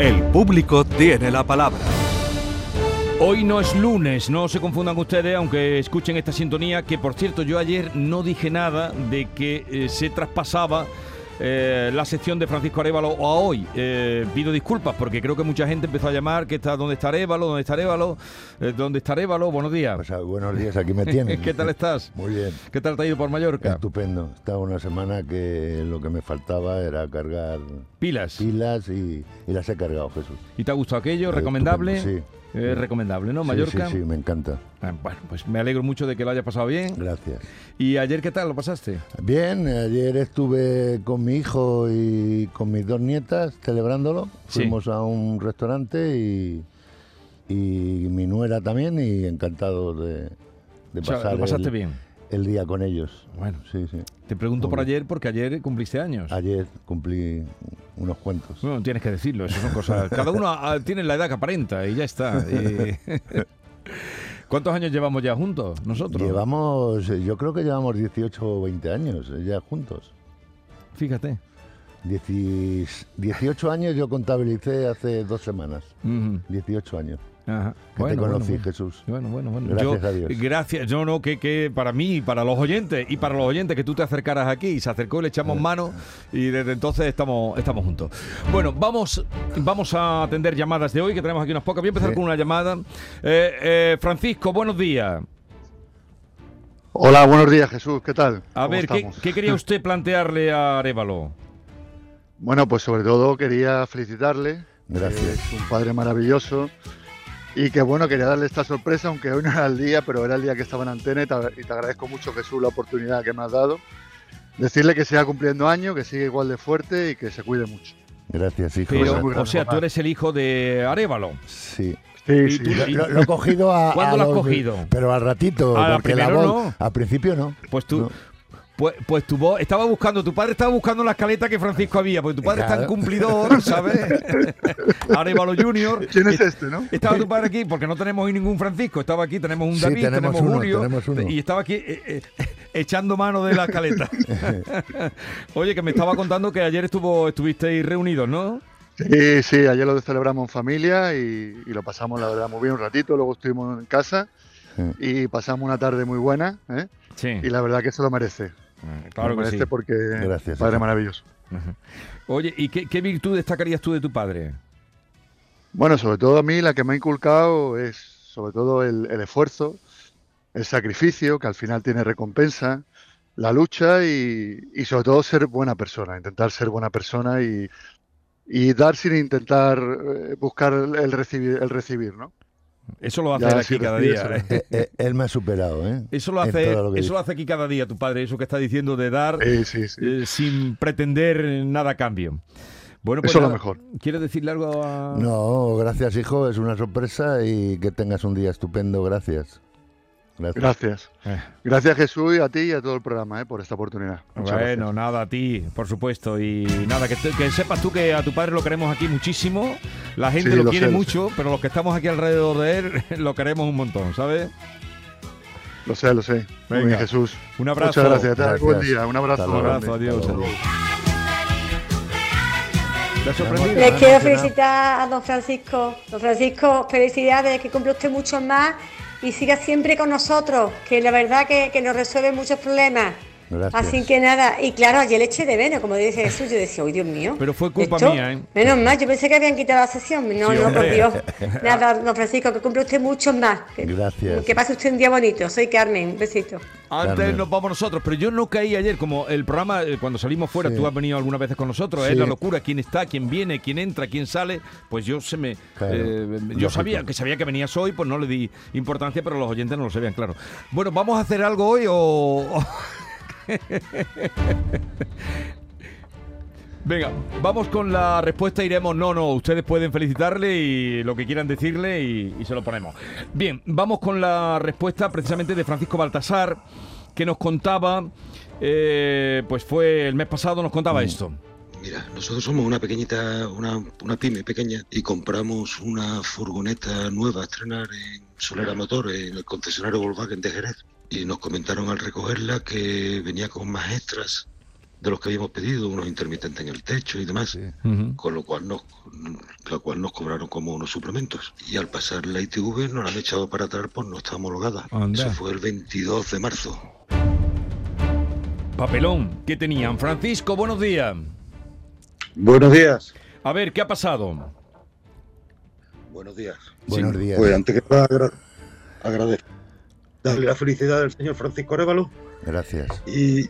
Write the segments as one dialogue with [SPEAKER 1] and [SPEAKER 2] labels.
[SPEAKER 1] El público tiene la palabra.
[SPEAKER 2] Hoy no es lunes, no se confundan ustedes, aunque escuchen esta sintonía, que por cierto yo ayer no dije nada de que eh, se traspasaba eh, la sección de Francisco Arevalo a hoy. Eh, pido disculpas porque creo que mucha gente empezó a llamar que está dónde está Arevalo, dónde está Arevalo, eh, dónde está Arevalo. Buenos días.
[SPEAKER 3] Pues, ah, buenos días, aquí me tienes.
[SPEAKER 2] ¿Qué tal estás?
[SPEAKER 3] Muy bien.
[SPEAKER 2] ¿Qué tal te ha ido por Mallorca?
[SPEAKER 3] Estupendo. Estaba una semana que lo que me faltaba era cargar
[SPEAKER 2] Pilas.
[SPEAKER 3] pilas y, y las he cargado, Jesús.
[SPEAKER 2] ¿Y te ha gustado aquello?
[SPEAKER 3] Eh,
[SPEAKER 2] ¿Recomendable?
[SPEAKER 3] estupendo,
[SPEAKER 2] Eh, recomendable, ¿no? Mallorca.
[SPEAKER 3] Sí, sí, me encanta.
[SPEAKER 2] Ah, bueno, pues me alegro mucho de que lo haya pasado bien.
[SPEAKER 3] Gracias.
[SPEAKER 2] ¿Y ayer qué tal lo pasaste?
[SPEAKER 3] Bien, ayer estuve con mi hijo y con mis dos nietas celebrándolo.
[SPEAKER 2] Sí.
[SPEAKER 3] Fuimos a un restaurante y, y mi nuera también y encantado de, de
[SPEAKER 2] O sea,
[SPEAKER 3] pasar
[SPEAKER 2] lo pasaste
[SPEAKER 3] el,
[SPEAKER 2] bien.
[SPEAKER 3] El día con ellos.
[SPEAKER 2] Bueno,
[SPEAKER 3] Sí, sí.
[SPEAKER 2] te pregunto por ayer porque ayer cumpliste años.
[SPEAKER 3] Ayer cumplí unos cuentos.
[SPEAKER 2] Bueno, tienes que decirlo, eso son cosas. Cada uno ah, tiene la edad que aparenta y ya está. ¿Cuántos años llevamos ya juntos nosotros?
[SPEAKER 3] Llevamos, eh, yo creo que llevamos 18 o 20 años eh, ya juntos.
[SPEAKER 2] Fíjate.
[SPEAKER 3] Dieci- 18 años yo contabilicé hace dos semanas.
[SPEAKER 2] Ujú.
[SPEAKER 3] 18 años.
[SPEAKER 2] Ajá.
[SPEAKER 3] Que
[SPEAKER 2] Bueno,
[SPEAKER 3] te conocí,
[SPEAKER 2] bueno.
[SPEAKER 3] Jesús.
[SPEAKER 2] Bueno, bueno, bueno.
[SPEAKER 3] Gracias
[SPEAKER 2] Yo-
[SPEAKER 3] a Dios.
[SPEAKER 2] Gracias. Yo no, que, que para mí, y para los oyentes, y para los oyentes que tú te acercaras aquí, y se acercó y le echamos
[SPEAKER 3] Eh.
[SPEAKER 2] mano, y desde entonces estamos, estamos juntos. Bueno, vamos, vamos a atender llamadas de hoy, que tenemos aquí unas pocas. Voy a empezar
[SPEAKER 3] Sí.
[SPEAKER 2] con una llamada. Eh, eh, Francisco, buenos días.
[SPEAKER 4] Hola, buenos días Jesús, ¿qué tal?
[SPEAKER 2] A
[SPEAKER 4] ¿Cómo
[SPEAKER 2] ver, ¿qué, quería usted plantearle a Arevalo?
[SPEAKER 4] Bueno, pues sobre todo quería felicitarle.
[SPEAKER 3] Gracias.
[SPEAKER 4] Es un padre maravilloso. Y que bueno, quería darle esta sorpresa, aunque hoy no era el día, pero era el día que estaba en antena y te, y te agradezco mucho Jesús la oportunidad que me has dado. Decirle que siga cumpliendo años, que siga igual de fuerte y que se cuide mucho.
[SPEAKER 3] Gracias, hijo.
[SPEAKER 2] Pero, o sea, tú eres el hijo de Arevalo.
[SPEAKER 3] Sí.
[SPEAKER 4] Sí, sí.
[SPEAKER 2] tú-
[SPEAKER 3] Lo, lo- lo he cogido a.
[SPEAKER 2] ¿Cuándo
[SPEAKER 3] a
[SPEAKER 2] lo has
[SPEAKER 3] los-
[SPEAKER 2] cogido?
[SPEAKER 3] Pero al ratito.
[SPEAKER 2] A la
[SPEAKER 3] porque la voz-
[SPEAKER 2] no.
[SPEAKER 3] Al principio no.
[SPEAKER 2] Pues tú,
[SPEAKER 3] No.
[SPEAKER 2] Pues, pues tu voz estaba buscando, tu padre estaba buscando la escaleta que Francisco había, porque tu padre es tan
[SPEAKER 3] Claro.
[SPEAKER 2] cumplidor, ¿sabes? Arevalo Junior.
[SPEAKER 4] ¿Quién es este, no?
[SPEAKER 2] Estaba tu padre aquí, porque no tenemos hoy ningún Francisco, estaba aquí, tenemos un
[SPEAKER 3] Sí,
[SPEAKER 2] David,
[SPEAKER 3] tenemos
[SPEAKER 2] tenemos,
[SPEAKER 3] uno,
[SPEAKER 2] Julio,
[SPEAKER 3] tenemos uno.
[SPEAKER 2] y estaba aquí eh, eh, echando mano de la escaleta. Oye, que me estaba contando que ayer estuvo, estuvisteis reunidos, ¿no?
[SPEAKER 4] Sí, sí, ayer lo celebramos en familia y, y lo pasamos, la verdad, muy bien un ratito. Luego estuvimos en casa y pasamos una tarde muy buena. ¿eh?
[SPEAKER 2] Sí,
[SPEAKER 4] Y la verdad que se lo merece.
[SPEAKER 2] Claro
[SPEAKER 4] lo
[SPEAKER 2] que sí.
[SPEAKER 4] merece porque
[SPEAKER 3] Gracias,
[SPEAKER 4] padre maravilloso.
[SPEAKER 2] Ajá. Oye, ¿y qué, qué virtud destacarías tú de tu padre?
[SPEAKER 4] Bueno, sobre todo a mí la que me ha inculcado es sobre todo el, el esfuerzo, el sacrificio, que al final tiene recompensa, la lucha y, y sobre todo ser buena persona, intentar ser buena persona y, y dar sin intentar eh, buscar el recibir, el recibir, ¿no?
[SPEAKER 2] Eso lo hace
[SPEAKER 4] Ya,
[SPEAKER 2] él aquí cada día. ¿eh?
[SPEAKER 3] Eh, eh, él me ha superado, ¿eh?
[SPEAKER 2] Eso lo hace,
[SPEAKER 3] lo
[SPEAKER 2] eso lo hace aquí cada día tu padre, eso que está diciendo de dar
[SPEAKER 4] Sí, sí, sí.
[SPEAKER 2] eh, sin pretender nada a cambio. Bueno, pues
[SPEAKER 4] Eso es lo mejor.
[SPEAKER 2] ¿Quieres decirle algo a.?
[SPEAKER 3] No, gracias, hijo. Es una sorpresa y que tengas un día estupendo. Gracias. Gracias.
[SPEAKER 4] Gracias.
[SPEAKER 2] Eh,
[SPEAKER 4] Gracias Jesús y a ti y a todo el programa ¿eh? por esta oportunidad. Muchas
[SPEAKER 2] bueno,
[SPEAKER 4] gracias.
[SPEAKER 2] nada, a ti, por supuesto. Y nada, que, te- que sepas tú que a tu padre lo queremos aquí muchísimo. La gente
[SPEAKER 4] Sí,
[SPEAKER 2] lo,
[SPEAKER 4] lo
[SPEAKER 2] quiere
[SPEAKER 4] sé, lo
[SPEAKER 2] mucho, pero los que estamos aquí alrededor de él lo queremos un montón, ¿sabes?
[SPEAKER 4] Lo sé, lo sé. Muy
[SPEAKER 2] Venga.
[SPEAKER 4] bien, Jesús.
[SPEAKER 2] Un abrazo.
[SPEAKER 4] Muchas gracias.
[SPEAKER 3] Gracias.
[SPEAKER 4] Buen día. Un abrazo.
[SPEAKER 2] Un abrazo, adiós.
[SPEAKER 5] Les
[SPEAKER 3] ha
[SPEAKER 5] quiero felicitar a don Francisco. Don Francisco, felicidades, que cumple usted muchos más y siga siempre con nosotros, que la verdad que, que nos resuelve muchos problemas.
[SPEAKER 3] Gracias.
[SPEAKER 5] Así que nada, y claro, ayer le eché de menos, como dice Jesús, yo decía, uy Dios mío.
[SPEAKER 2] Pero fue culpa
[SPEAKER 5] esto-
[SPEAKER 2] mía, ¿eh?
[SPEAKER 5] Menos mal, yo pensé que habían quitado la sesión. No,
[SPEAKER 2] Sí,
[SPEAKER 5] no, por. Dios. Nada, don Francisco, que cumple usted muchos más. Que,
[SPEAKER 3] Gracias.
[SPEAKER 5] que pase usted un día bonito. Soy Carmen, un besito.
[SPEAKER 2] Antes
[SPEAKER 3] Carmen.
[SPEAKER 2] nos vamos nosotros, pero yo no caí ayer, como el programa, eh, cuando salimos fuera,
[SPEAKER 3] Sí.
[SPEAKER 2] tú has venido algunas veces con nosotros, es
[SPEAKER 3] Sí.
[SPEAKER 2] la locura, quién está, quién viene, quién entra, quién sale, pues yo se me...
[SPEAKER 3] Claro,
[SPEAKER 2] eh, yo
[SPEAKER 3] lógico.
[SPEAKER 2] sabía que sabía que venías hoy, pues no le di importancia, pero los oyentes no lo sabían, claro. Bueno, ¿vamos a hacer algo hoy o...? Venga, vamos con la respuesta. Iremos, no, no, ustedes pueden felicitarle y lo que quieran decirle y, y se lo ponemos. Bien, vamos con la respuesta precisamente de Francisco Baltasar, que nos contaba, eh, pues fue el mes pasado, nos contaba esto.
[SPEAKER 6] Mira, nosotros somos una pequeñita, una, una pyme pequeña y compramos una furgoneta nueva a estrenar en Solera Motor, en el concesionario Volkswagen de Jerez. Y nos comentaron al recogerla que venía con más extras de los que habíamos pedido, unos intermitentes en el techo y demás, con lo cual nos, la cual nos cobraron como unos suplementos. Y al pasar la ITV nos la han echado para atrás por no estar homologada.
[SPEAKER 2] Anda.
[SPEAKER 6] Eso fue el 22 de marzo.
[SPEAKER 2] Papelón, ¿qué tenían? Francisco, buenos días.
[SPEAKER 7] Buenos días.
[SPEAKER 2] A ver, ¿qué ha pasado?
[SPEAKER 6] Buenos días.
[SPEAKER 3] Buenos días.
[SPEAKER 7] Pues antes que nada, agra- agradecer. Darle la felicidad al señor Francisco Arevalo
[SPEAKER 3] Gracias.
[SPEAKER 7] y,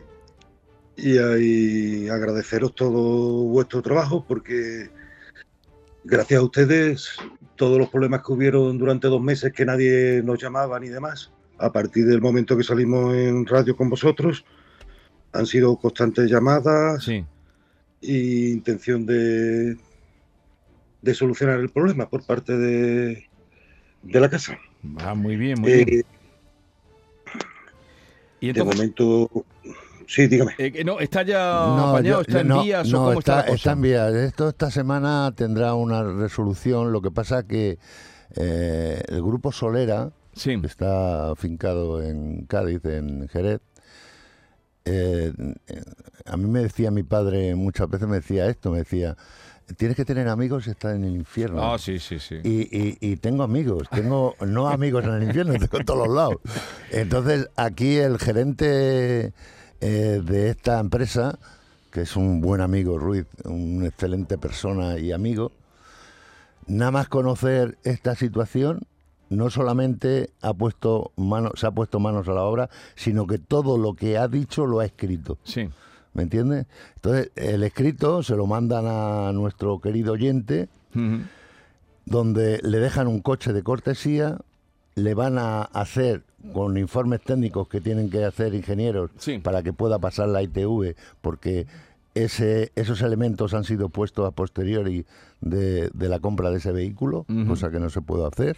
[SPEAKER 7] y, y agradeceros todo vuestro trabajo porque gracias a ustedes todos los problemas que hubieron durante dos meses que nadie nos llamaba ni demás, a partir del momento que salimos en radio con vosotros, han sido constantes llamadas
[SPEAKER 2] Sí.
[SPEAKER 7] e intención de, de solucionar el problema por parte de, de la casa.
[SPEAKER 2] Ah, muy bien, muy bien. Y
[SPEAKER 7] de
[SPEAKER 2] entonces,
[SPEAKER 7] momento, sí, dígame.
[SPEAKER 2] eh, que no, ¿está ya apañado?
[SPEAKER 3] yo-
[SPEAKER 2] ¿Está en
[SPEAKER 3] no,
[SPEAKER 2] vías
[SPEAKER 3] no,
[SPEAKER 2] o cómo está, la cosa?
[SPEAKER 3] está en vías. Esto esta semana tendrá una resolución. Lo que pasa que eh, el grupo Solera,
[SPEAKER 2] Sí,
[SPEAKER 3] que está afincado en Cádiz, en Jerez, eh, eh, a mí me decía mi padre muchas veces, me decía esto, me decía, tienes que tener amigos y estar en el infierno.
[SPEAKER 2] ah, sí, sí, sí.
[SPEAKER 3] Y, y- y tengo amigos, tengo no amigos en el infierno, tengo en todos los lados. Entonces, aquí el gerente eh, de esta empresa, que es un buen amigo, Ruiz, una excelente persona y amigo, nada más conocer esta situación, no solamente ha puesto mano, se ha puesto manos a la obra, sino que todo lo que ha dicho lo ha escrito.
[SPEAKER 2] Sí,
[SPEAKER 3] ¿Me entiendes? Entonces, el escrito se lo mandan a nuestro querido oyente, donde le dejan un coche de cortesía, le van a hacer con informes técnicos que tienen que hacer ingenieros
[SPEAKER 2] Sí.
[SPEAKER 3] para que pueda pasar la ITV, porque ese, esos elementos han sido puestos a posteriori de, de la compra de ese vehículo, cosa que no se puede hacer.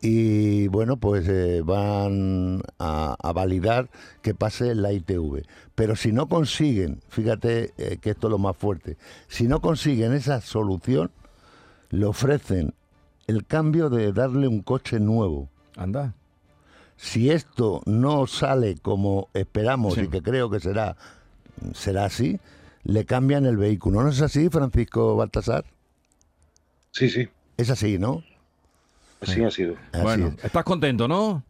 [SPEAKER 3] Y bueno, pues eh, van a, a validar que pase la ITV. Pero si no consiguen, fíjate eh, que esto es lo más fuerte, si no consiguen esa solución, le ofrecen el cambio de darle un coche nuevo.
[SPEAKER 2] anda.
[SPEAKER 3] Si esto no sale como esperamos
[SPEAKER 2] Sí.
[SPEAKER 3] y que creo que será, será así, le cambian el vehículo. ¿No es así, Francisco Baltasar?
[SPEAKER 7] Sí, sí,
[SPEAKER 3] Es así, ¿no?
[SPEAKER 7] Así ha sido.
[SPEAKER 3] Así
[SPEAKER 2] bueno,
[SPEAKER 3] es.
[SPEAKER 2] ¿estás contento, no?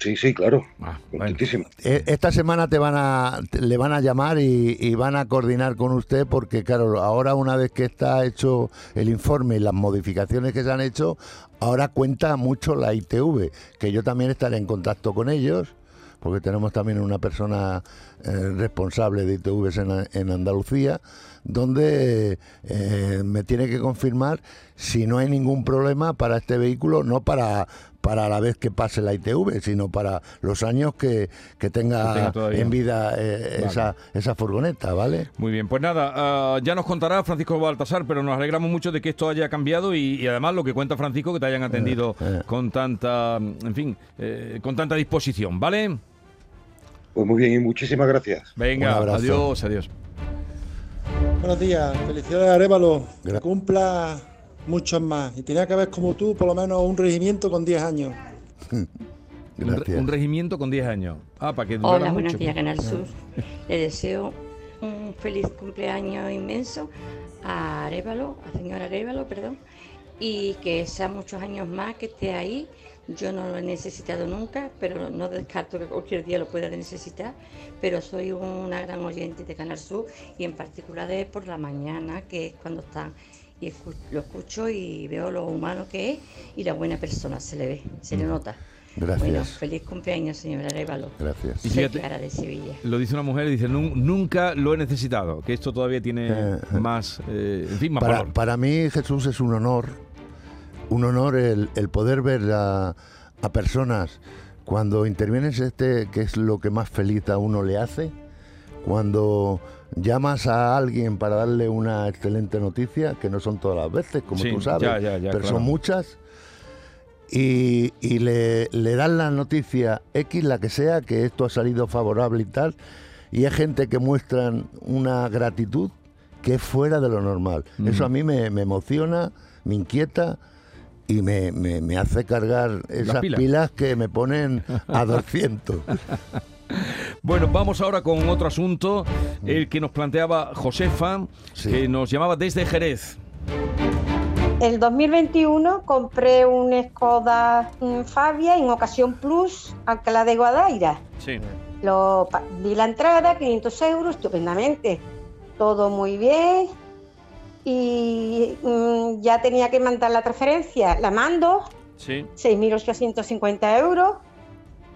[SPEAKER 7] Sí, sí, claro.
[SPEAKER 2] Ah, bueno.
[SPEAKER 7] Contentísimo.
[SPEAKER 3] E- Esta semana te van a, te- le van a llamar y, y van a coordinar con usted porque, claro, ahora una vez que está hecho el informe y las modificaciones que se han hecho, ahora cuenta mucho la ITV, que yo también estaré en contacto con ellos, porque tenemos también una persona eh, responsable de ITVs en, en Andalucía, donde eh, me tiene que confirmar si no hay ningún problema para este vehículo, no para para la vez que pase la ITV, sino para los años que, que tenga,
[SPEAKER 2] Que tenga todavía.
[SPEAKER 3] en vida eh,
[SPEAKER 2] Vale.
[SPEAKER 3] esa, esa furgoneta, ¿vale?
[SPEAKER 2] Muy bien, pues nada, ah, ya nos contará Francisco Baltasar, pero nos alegramos mucho de que esto haya cambiado y, y además lo que cuenta Francisco, que te hayan atendido
[SPEAKER 3] eh.
[SPEAKER 2] con tanta, en fin, con tanta disposición, ¿vale?
[SPEAKER 7] Pues muy bien y muchísimas gracias.
[SPEAKER 2] Venga, adiós, adiós.
[SPEAKER 8] Buenos días, felicidades Arevalo, que cumpla muchos más. Y tenía que haber como tú, por lo menos un regimiento con 10 años.
[SPEAKER 2] Un, re- un regimiento con 10 años. Ah, para que durara
[SPEAKER 9] Hola, buenos
[SPEAKER 2] mucho.
[SPEAKER 9] días, Canal Sur. Le deseo un feliz cumpleaños inmenso a Arevalo, a señor Arevalo, perdón, y que sea muchos años más que esté ahí. Yo no lo he necesitado nunca, pero no descarto que cualquier día lo pueda necesitar. Pero soy una gran oyente de Canal Sur y en particular de por la mañana, que es cuando están. Y escu- lo escucho y veo lo humano que es y la buena persona se le ve, se le nota. Bueno,
[SPEAKER 3] Gracias.
[SPEAKER 9] feliz cumpleaños, señor Arevalo.
[SPEAKER 3] Gracias.
[SPEAKER 2] Y fíjate-
[SPEAKER 9] Clara de Sevilla.
[SPEAKER 2] Lo dice una mujer y dice, "Nun- nunca lo he necesitado, que esto todavía tiene
[SPEAKER 3] Eh, eh.
[SPEAKER 2] más, eh, en fin, más
[SPEAKER 3] Para,
[SPEAKER 2] valor.
[SPEAKER 3] para mí, Jesús, es un honor, un honor el, el poder ver a, a personas cuando intervienes este, que es lo que más feliz a uno le hace, cuando llamas a alguien para darle una excelente noticia, que no son todas las veces, como
[SPEAKER 2] Sí,
[SPEAKER 3] tú sabes,
[SPEAKER 2] ya, ya, ya,
[SPEAKER 3] pero
[SPEAKER 2] claro.
[SPEAKER 3] son muchas, y, y le, le dan la noticia X, la que sea, que esto ha salido favorable y tal, y hay gente que muestran una gratitud que es fuera de lo normal. Eso a mí me, me emociona, me inquieta y me, me- me hace cargar esas
[SPEAKER 2] pilas.
[SPEAKER 3] pilas. que me ponen a 200.
[SPEAKER 2] Bueno, vamos ahora con otro asunto, el que nos planteaba Josefa,
[SPEAKER 3] Sí.
[SPEAKER 2] que nos llamaba desde Jerez.
[SPEAKER 10] El 2021 compré un Skoda mm, Fabia en ocasión Plus Alcalá de Guadaira.
[SPEAKER 2] Sí.
[SPEAKER 10] Lo, pa- di la entrada, 500 euros, estupendamente. Todo muy bien. Y mm, ya tenía que mandar la transferencia. La mando,
[SPEAKER 2] Sí.
[SPEAKER 10] 6.850 euros.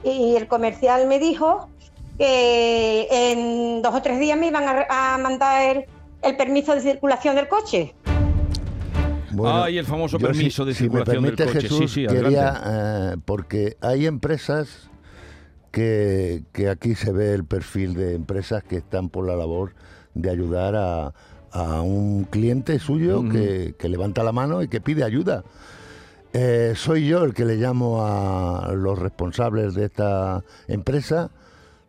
[SPEAKER 10] Y el comercial me dijo que en dos o tres días me iban a, re- a mandar el, el permiso de circulación del coche.
[SPEAKER 3] Bueno,
[SPEAKER 2] Ay, el famoso permiso
[SPEAKER 3] si-
[SPEAKER 2] de
[SPEAKER 3] si me
[SPEAKER 2] circulación del coche. Sí,
[SPEAKER 3] Jesús,
[SPEAKER 2] sí,
[SPEAKER 3] quería, eh, porque hay empresas que, que aquí se ve el perfil de empresas que están por la labor de ayudar a, a un cliente suyo que, que levanta la mano y que pide ayuda. Eh, soy yo el que le llamo a los responsables de esta empresa,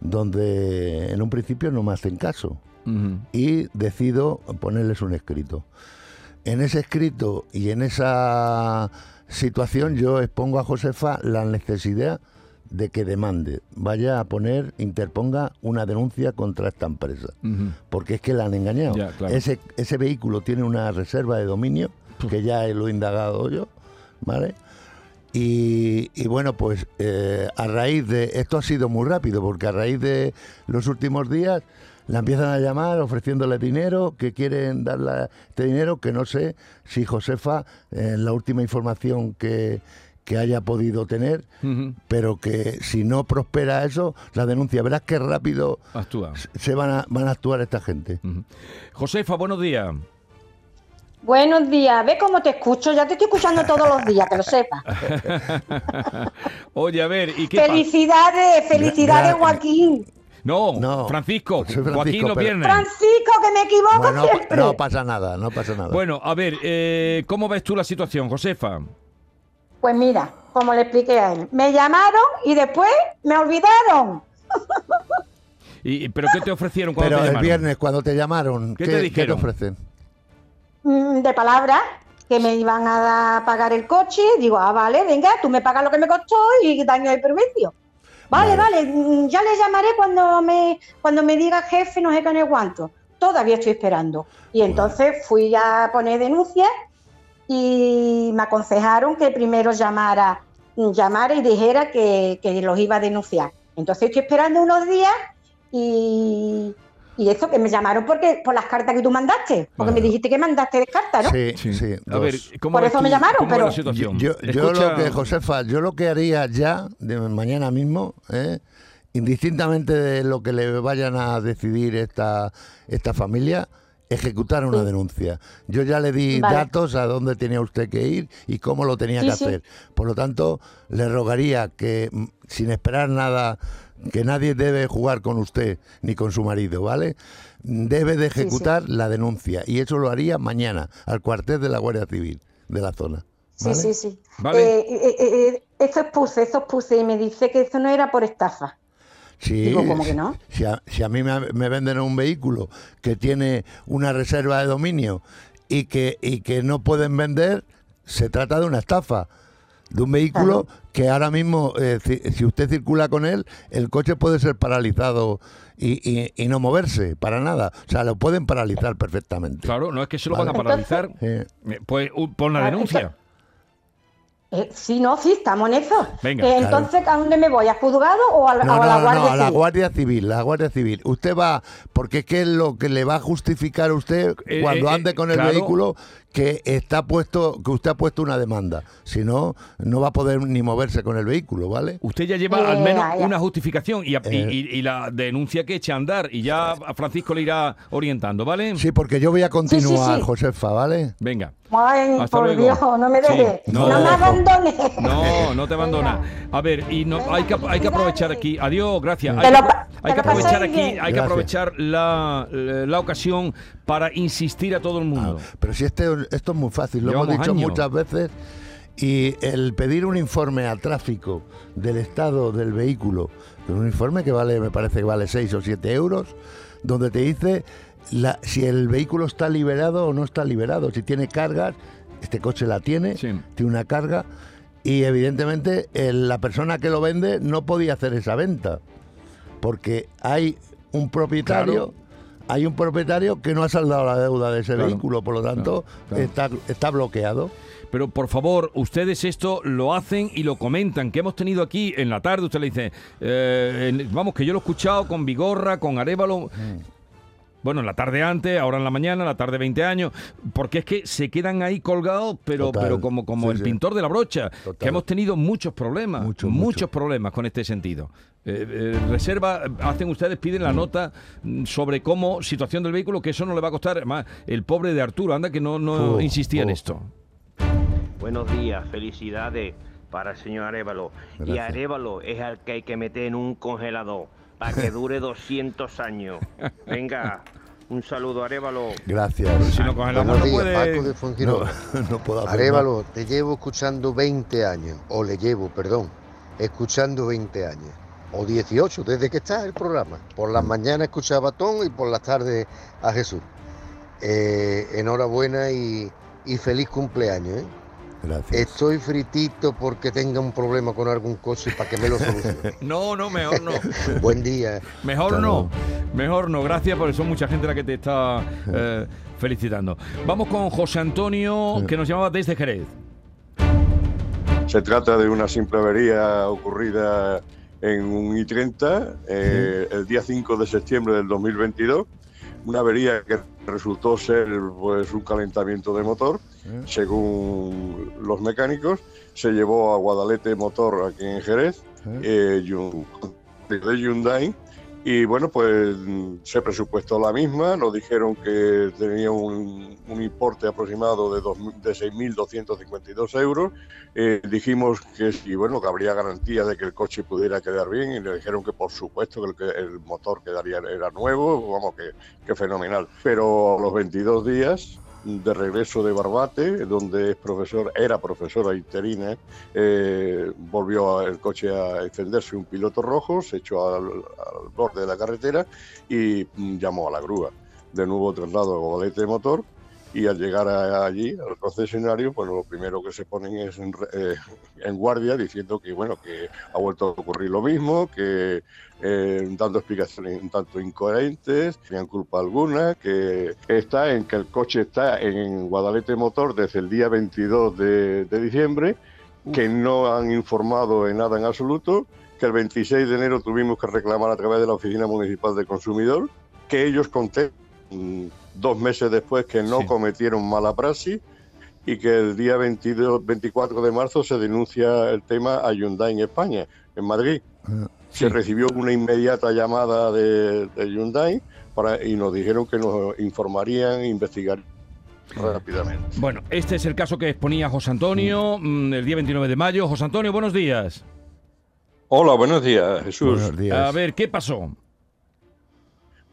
[SPEAKER 3] donde en un principio no me hacen caso y decido ponerles un escrito. En ese escrito y en esa situación yo expongo a Josefa la necesidad de que demande, vaya a poner, interponga una denuncia contra esta empresa, porque es que la han engañado.
[SPEAKER 2] Ya, claro.
[SPEAKER 3] ese, ese vehículo tiene una reserva de dominio, que ya lo he indagado yo, ¿vale? Y, y bueno, pues eh, a raíz de, esto ha sido muy rápido, porque a raíz de los últimos días la empiezan a llamar ofreciéndole dinero, que quieren darle este dinero, que no sé si Josefa, en la última información que, que haya podido tener, pero que si no prospera eso, la denuncia, verás qué rápido
[SPEAKER 2] Actúa.
[SPEAKER 3] se van a, van a actuar esta gente.
[SPEAKER 2] Josefa, buenos días.
[SPEAKER 10] Buenos días, ¿ves cómo te escucho? Ya te estoy escuchando todos los días, que lo sepas.
[SPEAKER 2] Oye, a ver, ¿y qué?
[SPEAKER 10] Felicidades, felicidades
[SPEAKER 3] Gra-
[SPEAKER 10] Joaquín.
[SPEAKER 2] No,
[SPEAKER 3] No,
[SPEAKER 2] Francisco,
[SPEAKER 3] Francisco,
[SPEAKER 2] Joaquín los viernes.
[SPEAKER 10] Francisco, que me equivoco
[SPEAKER 3] Bueno,
[SPEAKER 10] siempre.
[SPEAKER 3] no pasa nada, no pasa nada.
[SPEAKER 2] Bueno, a ver, eh, ¿cómo ves tú la situación, Josefa?
[SPEAKER 10] Pues mira, como le expliqué a él, me llamaron y después me olvidaron.
[SPEAKER 2] Y, ¿Pero qué te ofrecieron cuando
[SPEAKER 3] Pero
[SPEAKER 2] te
[SPEAKER 3] el
[SPEAKER 2] llamaron?
[SPEAKER 3] viernes, cuando te llamaron,
[SPEAKER 2] ¿Qué
[SPEAKER 3] ¿qué,
[SPEAKER 2] te
[SPEAKER 3] ¿qué
[SPEAKER 2] dijeron?
[SPEAKER 3] ofrecen?
[SPEAKER 10] Mm, De palabra, que me iban a dar- pagar el coche. Digo, ah, vale, venga, tú me pagas lo que me costó y daño de perjuicio. Vale, vale, mm, ya le llamaré cuando me, cuando me diga jefe, no sé qué, no cuánto. Todavía estoy esperando. Y entonces fui a poner denuncia y me aconsejaron que primero llamara, llamara y dijera que, que los iba a denunciar. Entonces estoy esperando unos días y, y eso que me llamaron porque por las cartas que tú mandaste, porque me dijiste que mandaste de cartas, ¿no?
[SPEAKER 3] Sí, sí.
[SPEAKER 2] A ver. ¿cómo
[SPEAKER 10] Por eso me llamaron, pero-
[SPEAKER 2] la situación?
[SPEAKER 3] Yo, lo que, Josefa, yo lo que haría ya, de mañana mismo, ¿eh? indistintamente de lo que le vayan a decidir esta, esta familia, ejecutar una denuncia. Yo ya le di
[SPEAKER 10] Vale.
[SPEAKER 3] datos a dónde tenía usted que ir y cómo lo tenía
[SPEAKER 10] Sí,
[SPEAKER 3] que
[SPEAKER 10] sí.
[SPEAKER 3] hacer. Por lo tanto, le rogaría que, mm, sin esperar nada, que nadie debe jugar con usted ni con su marido, ¿vale? Debe de
[SPEAKER 10] sí.
[SPEAKER 3] ejecutar la denuncia y eso lo haría mañana al cuartel de la Guardia Civil de la zona.
[SPEAKER 10] Sí,
[SPEAKER 3] ¿vale?
[SPEAKER 10] sí, sí.
[SPEAKER 2] Vale.
[SPEAKER 10] Eh, eh, eh, eh, eso puse, eso puse y me dice que eso no era por estafa.
[SPEAKER 3] Sí,
[SPEAKER 10] Digo, ¿cómo que no?
[SPEAKER 3] Si a, si a mí me, me venden un vehículo que tiene una reserva de dominio y que, y que no pueden vender, se trata de una estafa. De un vehículo que ahora mismo, eh, si, si usted circula con él, el coche puede ser paralizado y, y- y no moverse para nada. O sea, lo pueden paralizar perfectamente.
[SPEAKER 2] Claro, no es que se lo van a
[SPEAKER 3] Vale.
[SPEAKER 2] paralizar.
[SPEAKER 3] Sí.
[SPEAKER 2] Eh, Pues uh, pon la
[SPEAKER 10] Vale,
[SPEAKER 2] denuncia.
[SPEAKER 10] Eh, sí, no, sí, estamos en eso.
[SPEAKER 2] Venga,
[SPEAKER 10] Eh,
[SPEAKER 3] claro.
[SPEAKER 10] entonces, ¿a dónde me voy? ¿A juzgado o a,
[SPEAKER 3] No,
[SPEAKER 10] o a
[SPEAKER 3] no,
[SPEAKER 10] la Guardia
[SPEAKER 3] no, a la
[SPEAKER 10] Civil?
[SPEAKER 3] Guardia Civil, la Guardia Civil. Usted va, porque es que es lo que le va a justificar a usted
[SPEAKER 2] Eh,
[SPEAKER 3] cuando
[SPEAKER 2] eh,
[SPEAKER 3] ande con el
[SPEAKER 2] claro.
[SPEAKER 3] vehículo que está puesto, que usted ha puesto una demanda. Si no, no va a poder ni moverse con el vehículo, ¿vale?
[SPEAKER 2] Usted ya lleva al menos una justificación y, a- y-
[SPEAKER 3] Eh.
[SPEAKER 2] y- y la denuncia que eche a andar y ya a Francisco le irá orientando, ¿vale?
[SPEAKER 3] Sí, porque yo voy a continuar,
[SPEAKER 10] sí.
[SPEAKER 3] Josefa, ¿vale?
[SPEAKER 2] Venga.
[SPEAKER 10] Ay,
[SPEAKER 2] Hasta
[SPEAKER 10] por
[SPEAKER 2] luego.
[SPEAKER 10] Dios, no me
[SPEAKER 2] Sí,
[SPEAKER 10] dejes.
[SPEAKER 2] no.
[SPEAKER 10] No, me abandones.
[SPEAKER 2] No, no te abandona. A ver, y no, hay, que, hay que aprovechar aquí. Adiós, gracias. Hay hay que aprovechar aquí, hay que aprovechar la, la ocasión para insistir a todo el mundo.
[SPEAKER 3] Ah, pero si este, esto es muy fácil, lo
[SPEAKER 2] Llevamos
[SPEAKER 3] hemos dicho
[SPEAKER 2] años.
[SPEAKER 3] muchas veces. Y el pedir un informe a tráfico del estado del vehículo, un informe que vale, me parece que vale 6 o 7 euros, donde te dice la- si el vehículo está liberado o no está liberado, si tiene cargas, este coche la tiene,
[SPEAKER 2] Sí.
[SPEAKER 3] tiene una carga, y evidentemente el- la persona que lo vende no podía hacer esa venta. porque hay un propietario hay un propietario que no ha saldado la deuda de ese
[SPEAKER 2] Claro,
[SPEAKER 3] vehículo, por lo tanto
[SPEAKER 2] claro.
[SPEAKER 3] Está, está bloqueado.
[SPEAKER 2] Pero por favor, ustedes esto lo hacen y lo comentan, que hemos tenido aquí en la tarde, usted le dice, eh, en- vamos, que yo lo he escuchado con Vigorra, con Arevalo, bueno, en la tarde antes, ahora en la mañana, la tarde 20 años, porque es que se quedan ahí colgados, pero,
[SPEAKER 3] Total.
[SPEAKER 2] pero como, como
[SPEAKER 3] Sí,
[SPEAKER 2] el
[SPEAKER 3] sí.
[SPEAKER 2] pintor de la brocha,
[SPEAKER 3] Total.
[SPEAKER 2] que hemos tenido muchos problemas,
[SPEAKER 3] Mucho,
[SPEAKER 2] muchos
[SPEAKER 3] mucho.
[SPEAKER 2] problemas con este sentido. Eh, eh, reserva, hacen ustedes, piden la nota mm, sobre cómo, situación del vehículo, que eso no le va a costar, además, el pobre de Arturo, anda que no, no
[SPEAKER 3] Oh,
[SPEAKER 2] insistía en
[SPEAKER 3] oh.
[SPEAKER 2] esto.
[SPEAKER 11] Buenos días, felicidades para el señor Arevalo. Y. Arevalo es al que hay que meter en un congelador para que dure 200 años. Venga, un saludo Arevalo.
[SPEAKER 3] Gracias.
[SPEAKER 2] Si no congelamos,
[SPEAKER 12] Buenos
[SPEAKER 2] no
[SPEAKER 12] días,
[SPEAKER 2] puede...
[SPEAKER 12] Paco de Fuengirola.
[SPEAKER 3] No, no
[SPEAKER 12] Arévalo, te llevo escuchando 20 años, o le llevo, perdón, escuchando 20 años, o 18, desde que está el programa. Por las mañanas escuchaba a Tom y por las tardes a Jesús. Eh, enhorabuena y, y feliz cumpleaños. ¿eh?
[SPEAKER 3] Gracias.
[SPEAKER 12] Estoy fritito porque tenga un problema con algún coche para que me lo solucione.
[SPEAKER 2] No, no, mejor no.
[SPEAKER 12] Buen día.
[SPEAKER 2] Mejor
[SPEAKER 3] Hasta
[SPEAKER 2] no.
[SPEAKER 3] luego.
[SPEAKER 2] Mejor no. Gracias, porque son mucha gente la que te está eh, felicitando. Vamos con José Antonio, que nos llamaba desde Jerez.
[SPEAKER 13] Se trata de una simple avería ocurrida en un I-30 eh, el día 5 de septiembre del 2022. Una avería que resultó ser pues, un calentamiento de motor, según los mecánicos. Se llevó a Guadalete Motor aquí en Jerez, eh, de Hyundai. Y bueno, pues se presupuestó la misma, nos dijeron que tenía un, un importe aproximado de, dos de 6.252 euros. Eh, dijimos que sí, bueno, que habría garantía de que el coche pudiera quedar bien y le dijeron que por supuesto que el, el motor quedaría era nuevo, vamos, que, que fenomenal. Pero a los 22 días de regreso de Barbate, donde es profesor, era profesora interina, eh, volvió el coche a encenderse un piloto rojo, se echó al, borde de la carretera y mm, llamó a la grúa. De nuevo traslado a Guadalete Motor y al llegar a- allí, al concesionario, bueno, lo primero que se ponen es en, eh, en guardia diciendo que, bueno, que ha vuelto a ocurrir lo mismo, que eh, dando explicaciones un tanto incoherentes, tenían culpa alguna, que está en que el coche está en Guadalete Motor desde el día 22 de, de diciembre, que no han informado en nada en absoluto, que el 26 de enero tuvimos que reclamar a través de la Oficina Municipal de Consumidor, que ellos contestan mm, dos meses después que no
[SPEAKER 2] Sí.
[SPEAKER 13] cometieron mala praxis y que el día 22, 24 de marzo se denuncia el tema a Hyundai en España, en Madrid. Se recibió una inmediata llamada de, de Hyundai para, y nos dijeron que nos informarían e investigarían rápidamente.
[SPEAKER 2] Bueno, este es el caso que exponía José Antonio mm, el día 29 de mayo. José Antonio, buenos días.
[SPEAKER 13] Hola, buenos días, Jesús.
[SPEAKER 3] Buenos días.
[SPEAKER 2] A ver, ¿qué pasó?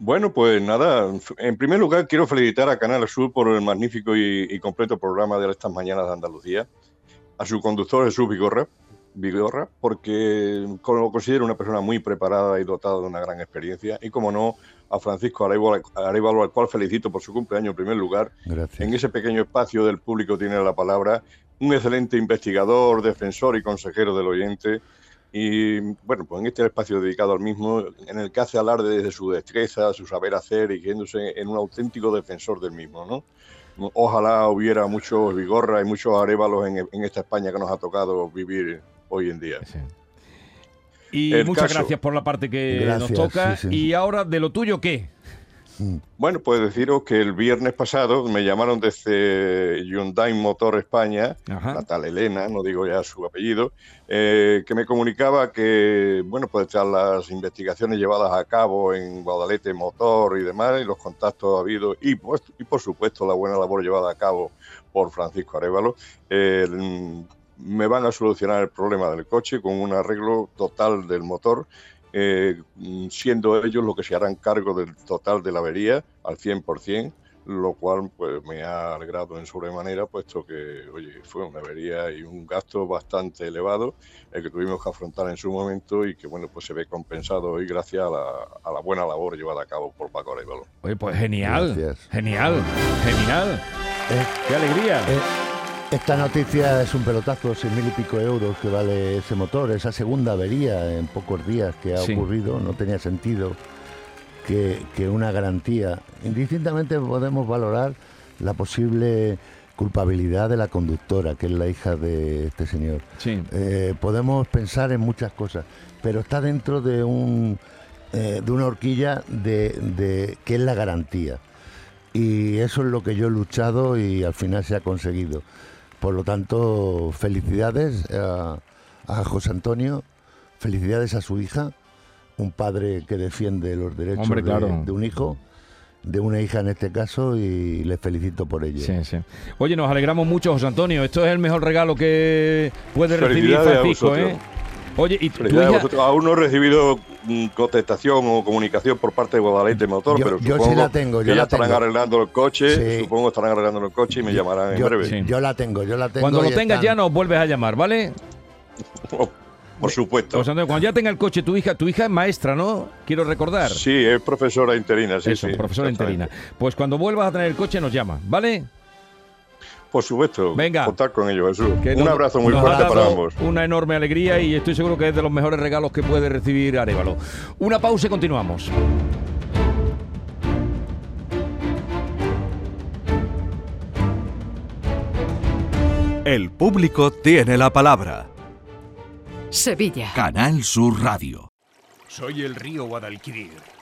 [SPEAKER 13] Bueno, pues nada, en primer lugar quiero felicitar a Canal Sur por el magnífico y, y completo programa de estas mañanas de Andalucía, a su conductor Jesús Vigorra, Vigorra porque lo considero una persona muy preparada y dotada de una gran experiencia, y como no, a Francisco Arevalo, Arevalo, al cual felicito por su cumpleaños en primer lugar,
[SPEAKER 3] Gracias.
[SPEAKER 13] en ese pequeño espacio del público tiene la palabra, un excelente investigador, defensor y consejero del oyente. Y bueno, pues en este espacio dedicado al mismo, en el que hace alarde de su destreza, su saber hacer y queriéndose en un auténtico defensor del mismo, ¿no? Ojalá hubiera muchos Vigorra y muchos Arévalos en, en esta España que nos ha tocado vivir hoy en día.
[SPEAKER 2] Y
[SPEAKER 13] El
[SPEAKER 2] muchas
[SPEAKER 13] caso.
[SPEAKER 2] gracias por la parte que
[SPEAKER 13] Gracias,
[SPEAKER 2] nos toca.
[SPEAKER 13] sí, sí.
[SPEAKER 2] Y ahora, de lo tuyo, ¿qué?
[SPEAKER 13] Bueno, pues deciros que el viernes pasado me llamaron desde Hyundai Motor España, la tal Elena, no digo ya su apellido, eh, que me comunicaba que, bueno, pues tras las investigaciones llevadas a cabo en Guadalete Motor y demás, y los contactos habidos, y, pues, y por supuesto la buena labor llevada a cabo por Francisco Arevalo, eh, me van a solucionar el problema del coche con un arreglo total del motor eh, siendo ellos los que se harán cargo del total de la avería al 100%, lo cual pues me ha alegrado en sobremanera, puesto que oye, fue una avería y un gasto bastante elevado el que tuvimos que afrontar en su momento y que bueno pues se ve compensado hoy gracias a la, a la buena labor llevada a cabo por Paco Arevalo.
[SPEAKER 2] Oye, pues genial.
[SPEAKER 3] Gracias.
[SPEAKER 2] Genial. Genial.
[SPEAKER 3] Eh,
[SPEAKER 2] ¡Qué alegría!
[SPEAKER 3] Esta noticia es un pelotazo, seis mil y pico euros que vale ese motor, esa segunda avería en pocos días que ha
[SPEAKER 2] Sí.
[SPEAKER 3] ocurrido, no tenía sentido que, que una garantía. Indistintamente podemos valorar la posible culpabilidad de la conductora, que es la hija de este señor.
[SPEAKER 2] Sí.
[SPEAKER 3] Eh, podemos pensar en muchas cosas, pero está dentro de un eh, de una horquilla de, de que es la garantía. Y eso es lo que yo he luchado y al final se ha conseguido. Por lo tanto, felicidades a, a José Antonio, felicidades a su hija, un padre que defiende los derechos
[SPEAKER 2] Hombre,
[SPEAKER 3] de-
[SPEAKER 2] claro.
[SPEAKER 3] de un hijo, de una hija en este caso, y le felicito por ello.
[SPEAKER 2] Sí, sí. Oye, nos alegramos mucho, José Antonio. Esto es el mejor regalo que puede recibir Francisco. ¿eh? Oye, y hija-
[SPEAKER 13] vosotros. Aún no he recibido mm, contestación o comunicación por parte de Guadalete Motor,
[SPEAKER 3] Yo-
[SPEAKER 13] pero
[SPEAKER 3] yo sí la tengo,
[SPEAKER 13] que
[SPEAKER 3] yo
[SPEAKER 13] ya
[SPEAKER 3] la
[SPEAKER 13] estarán
[SPEAKER 3] tengo.
[SPEAKER 13] arreglando el coche,
[SPEAKER 3] Sí.
[SPEAKER 13] supongo que estarán arreglando el coche y me llamarán en
[SPEAKER 3] Yo,
[SPEAKER 13] breve.
[SPEAKER 3] yo la tengo, yo la tengo.
[SPEAKER 2] cuando lo tengas
[SPEAKER 3] están-
[SPEAKER 2] ya nos vuelves a llamar, ¿vale?
[SPEAKER 13] Por supuesto.
[SPEAKER 2] José Antonio, cuando ya tenga el coche tu hija, tu hija es maestra, ¿no? Quiero recordar.
[SPEAKER 13] Sí, es profesora interina, sí,
[SPEAKER 2] Eso,
[SPEAKER 13] sí.
[SPEAKER 2] profesora interina. Pues cuando vuelvas a tener el coche nos llama, ¿vale?
[SPEAKER 13] Por supuesto.
[SPEAKER 2] Venga.
[SPEAKER 13] Contar con ello, Jesús.
[SPEAKER 2] Que
[SPEAKER 13] Un abrazo muy fuerte para ambos.
[SPEAKER 2] Una enorme alegría y estoy seguro que es de los mejores regalos que puede recibir Arevalo. Una pausa y continuamos.
[SPEAKER 1] El público tiene la palabra.
[SPEAKER 14] Sevilla.
[SPEAKER 1] Canal Sur Radio.
[SPEAKER 15] Soy el río Guadalquivir.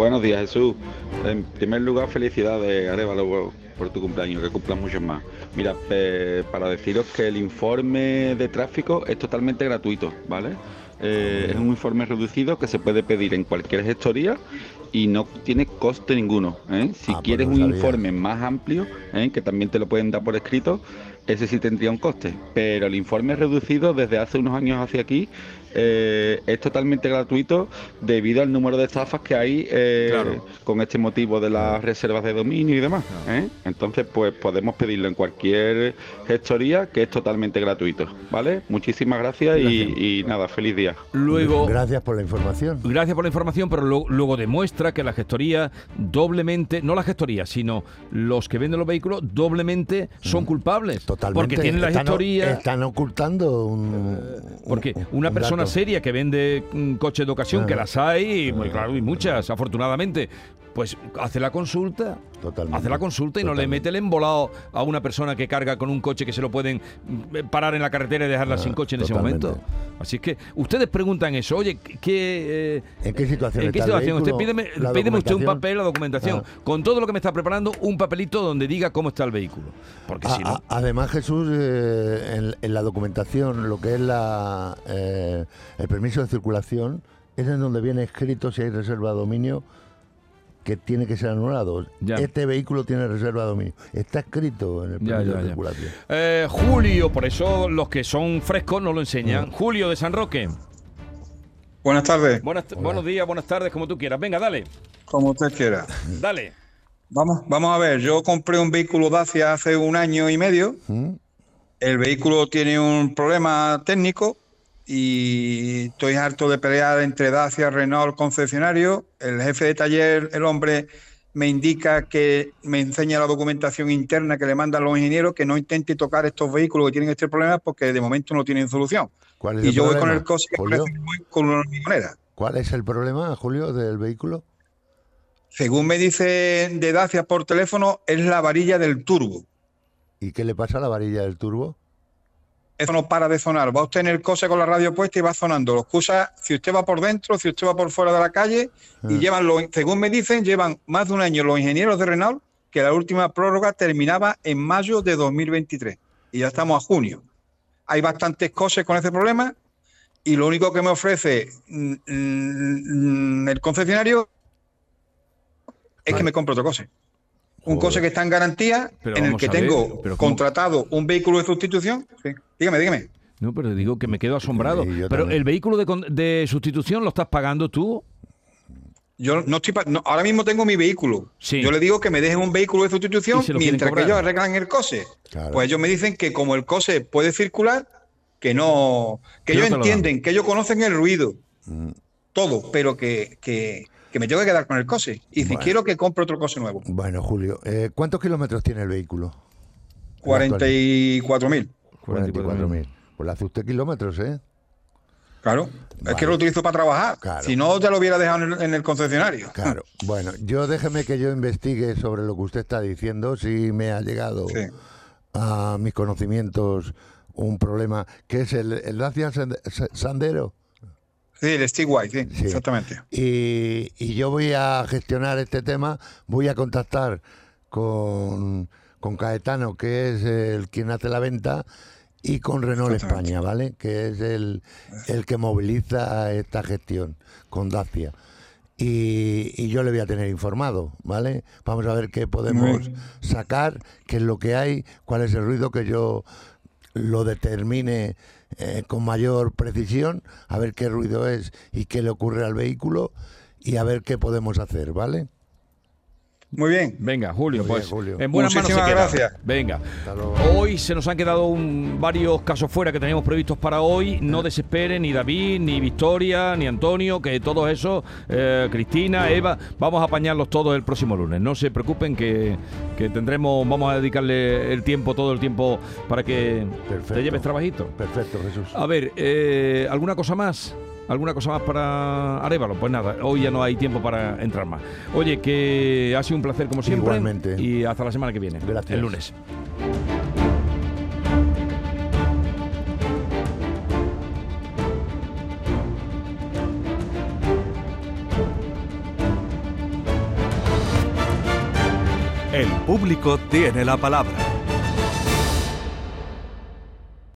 [SPEAKER 16] Buenos días, Jesús. En primer lugar, felicidades, Arevalo, por- tu cumpleaños, que cumplas muchos más. Mira, eh, para deciros que el informe de tráfico es totalmente gratuito, ¿vale? Eh, es un informe reducido que se puede pedir en cualquier gestoría y no tiene coste ninguno. ¿eh? Si quieres
[SPEAKER 3] no
[SPEAKER 16] un informe más amplio, ¿eh? que también te lo pueden dar por escrito, ese sí tendría un coste. Pero el informe reducido desde hace unos años hacia aquí eh, es totalmente gratuito debido al número de estafas que hay eh,
[SPEAKER 2] Claro.
[SPEAKER 16] con este motivo de las reservas de dominio y demás. ¿eh? Entonces, pues podemos pedirlo en cualquier gestoría que es totalmente gratuito. ¿Vale? Muchísimas gracias, y- Y, nada, feliz día.
[SPEAKER 2] Luego,
[SPEAKER 3] Gracias por la información.
[SPEAKER 2] Gracias por la información, pero lo- luego demuestra que la gestoría doblemente, no la gestoría, sino los que venden los vehículos doblemente son culpables.
[SPEAKER 3] Mm. Totalmente.
[SPEAKER 2] Porque tienen la
[SPEAKER 3] Están
[SPEAKER 2] gestoría.
[SPEAKER 3] Están ocultando un.
[SPEAKER 2] Porque
[SPEAKER 3] un-
[SPEAKER 2] una
[SPEAKER 3] un
[SPEAKER 2] persona
[SPEAKER 3] dato.
[SPEAKER 2] seria que vende mm, coches de ocasión, que las hay, y, pues, claro, y muchas, afortunadamente, pues hace la consulta.
[SPEAKER 3] Totalmente.
[SPEAKER 2] Hace la consulta y no le mete el embolado a una persona que carga con un coche que se lo pueden mm, parar en la carretera y dejarla
[SPEAKER 3] Ah,
[SPEAKER 2] sin coche en
[SPEAKER 3] totalmente.
[SPEAKER 2] ese momento. Así es que ustedes preguntan eso, oye, ¿qué, eh,
[SPEAKER 3] ¿En qué situación
[SPEAKER 2] ¿En qué
[SPEAKER 3] está el
[SPEAKER 2] situación? Usted
[SPEAKER 3] vehículo?
[SPEAKER 2] pídeme,
[SPEAKER 3] La
[SPEAKER 2] pídeme usted un papel, la documentación,
[SPEAKER 3] Ah.
[SPEAKER 2] con todo lo que me está preparando, un papelito donde diga cómo está el vehículo. Porque
[SPEAKER 3] A-
[SPEAKER 2] si no...
[SPEAKER 3] a- además, Jesús, eh, en, en la documentación, lo que es la, eh, el permiso de circulación, es en donde viene escrito si hay reserva de dominio que tiene que ser anulado.
[SPEAKER 2] Ya.
[SPEAKER 3] Este vehículo tiene reserva de dominio. Está escrito en el
[SPEAKER 2] ya,
[SPEAKER 3] de circulación.
[SPEAKER 2] Eh, Julio, por eso los que son frescos no lo enseñan. Julio de San Roque.
[SPEAKER 17] Buenas tardes.
[SPEAKER 2] Buenas, buenos días, buenas tardes, como tú quieras. Venga, dale,
[SPEAKER 17] Como usted quiera.
[SPEAKER 2] dale.
[SPEAKER 17] Vamos, vamos a ver, yo compré un vehículo Dacia hace un año y medio.
[SPEAKER 3] ¿Mm?
[SPEAKER 17] El vehículo tiene un problema técnico y estoy harto de pelear entre Dacia, Renault, concesionario. El jefe de taller, el hombre, me indica que me enseña la documentación interna que le mandan los ingenieros que no intente tocar estos vehículos que tienen este problema porque de momento no tienen solución.
[SPEAKER 3] ¿Cuál es
[SPEAKER 17] Y
[SPEAKER 3] el
[SPEAKER 17] yo voy con
[SPEAKER 3] problema,
[SPEAKER 17] el coche que con una hormigonera.
[SPEAKER 3] ¿Cuál es el problema, Julio, del vehículo?
[SPEAKER 17] Según me dice de Dacia por teléfono, es la varilla del turbo.
[SPEAKER 3] ¿Y qué le pasa a la varilla del turbo?
[SPEAKER 17] Eso no para de sonar. Va usted en el coche con la radio puesta y va sonando. Lo excusa si usted va por dentro, si usted va por fuera de la calle. Y
[SPEAKER 3] Ah.
[SPEAKER 17] llevan, según me dicen, llevan más de un año los ingenieros de Renault que la última prórroga terminaba en mayo de 2023. Y ya estamos a junio. Hay bastantes cosas con ese problema y lo único que me ofrece mm, mm, el concesionario es que me compre otro coche. Un
[SPEAKER 2] Joder.
[SPEAKER 17] coche que está en garantía,
[SPEAKER 2] Pero
[SPEAKER 17] en el que tengo contratado un vehículo de sustitución. Sí. Dígame, dígame.
[SPEAKER 2] No, pero digo que me quedo asombrado.
[SPEAKER 17] Sí,
[SPEAKER 2] pero
[SPEAKER 17] también.
[SPEAKER 2] el vehículo de, de sustitución lo estás pagando tú.
[SPEAKER 17] Yo no estoy pa- no, ahora mismo tengo mi vehículo. Yo le digo que me dejen un vehículo de sustitución mientras que ellos arreglan el coche. Pues ellos me dicen que como el coche puede circular, que no, que ellos entienden, que ellos conocen el ruido, todo, pero que, que, que me tengo que quedar con el coche. Y si quiero que compre otro coche nuevo.
[SPEAKER 3] Bueno, Julio, eh, ¿cuántos kilómetros tiene el vehículo?
[SPEAKER 17] 44.000.
[SPEAKER 3] 44.000. Pues le hace usted kilómetros, ¿eh?
[SPEAKER 17] Claro. Es que lo utilizo para trabajar. Si no, ya lo hubiera dejado en el, en el concesionario.
[SPEAKER 3] Claro. Bueno, yo déjeme que yo investigue sobre lo que usted está diciendo, si me ha llegado a mis conocimientos un problema, que es el, el Dacia Sand- Sandero.
[SPEAKER 17] Sí, el Stigway, sí, exactamente.
[SPEAKER 3] Y, y yo voy a gestionar este tema, voy a contactar con, con Caetano, que es el quien hace la venta, y con Renault España, ¿vale? Que es el, el que moviliza esta gestión con Dacia. Y, y yo le voy a tener informado, ¿vale? Vamos a ver qué podemos sacar, qué es lo que hay, cuál es el ruido que yo lo determine eh, con mayor precisión, a ver qué ruido es y qué le ocurre al vehículo y a ver qué podemos hacer, ¿vale?
[SPEAKER 17] Muy bien.
[SPEAKER 2] Venga, Julio,
[SPEAKER 3] bien,
[SPEAKER 2] pues
[SPEAKER 3] Julio.
[SPEAKER 2] en buenas manos se
[SPEAKER 17] Muchísimas
[SPEAKER 2] queda.
[SPEAKER 17] gracias.
[SPEAKER 2] Venga. Hoy se nos han quedado un- varios casos fuera que teníamos previstos para hoy. No desesperen ni David, ni Victoria, ni Antonio, que todos esos, eh, Cristina, Eva, vamos a apañarlos todos el próximo lunes. No se preocupen que, que tendremos, vamos a dedicarle el tiempo, todo el tiempo, para que te lleves trabajito.
[SPEAKER 3] Perfecto, Jesús.
[SPEAKER 2] A ver, eh, ¿alguna cosa más? ¿Alguna cosa más para Arevalo? Pues nada, hoy ya no hay tiempo para entrar más. Oye, que ha sido un placer como siempre.
[SPEAKER 3] Igualmente.
[SPEAKER 2] Y hasta la semana que viene.
[SPEAKER 3] Gracias.
[SPEAKER 2] El lunes.
[SPEAKER 1] El público tiene la palabra.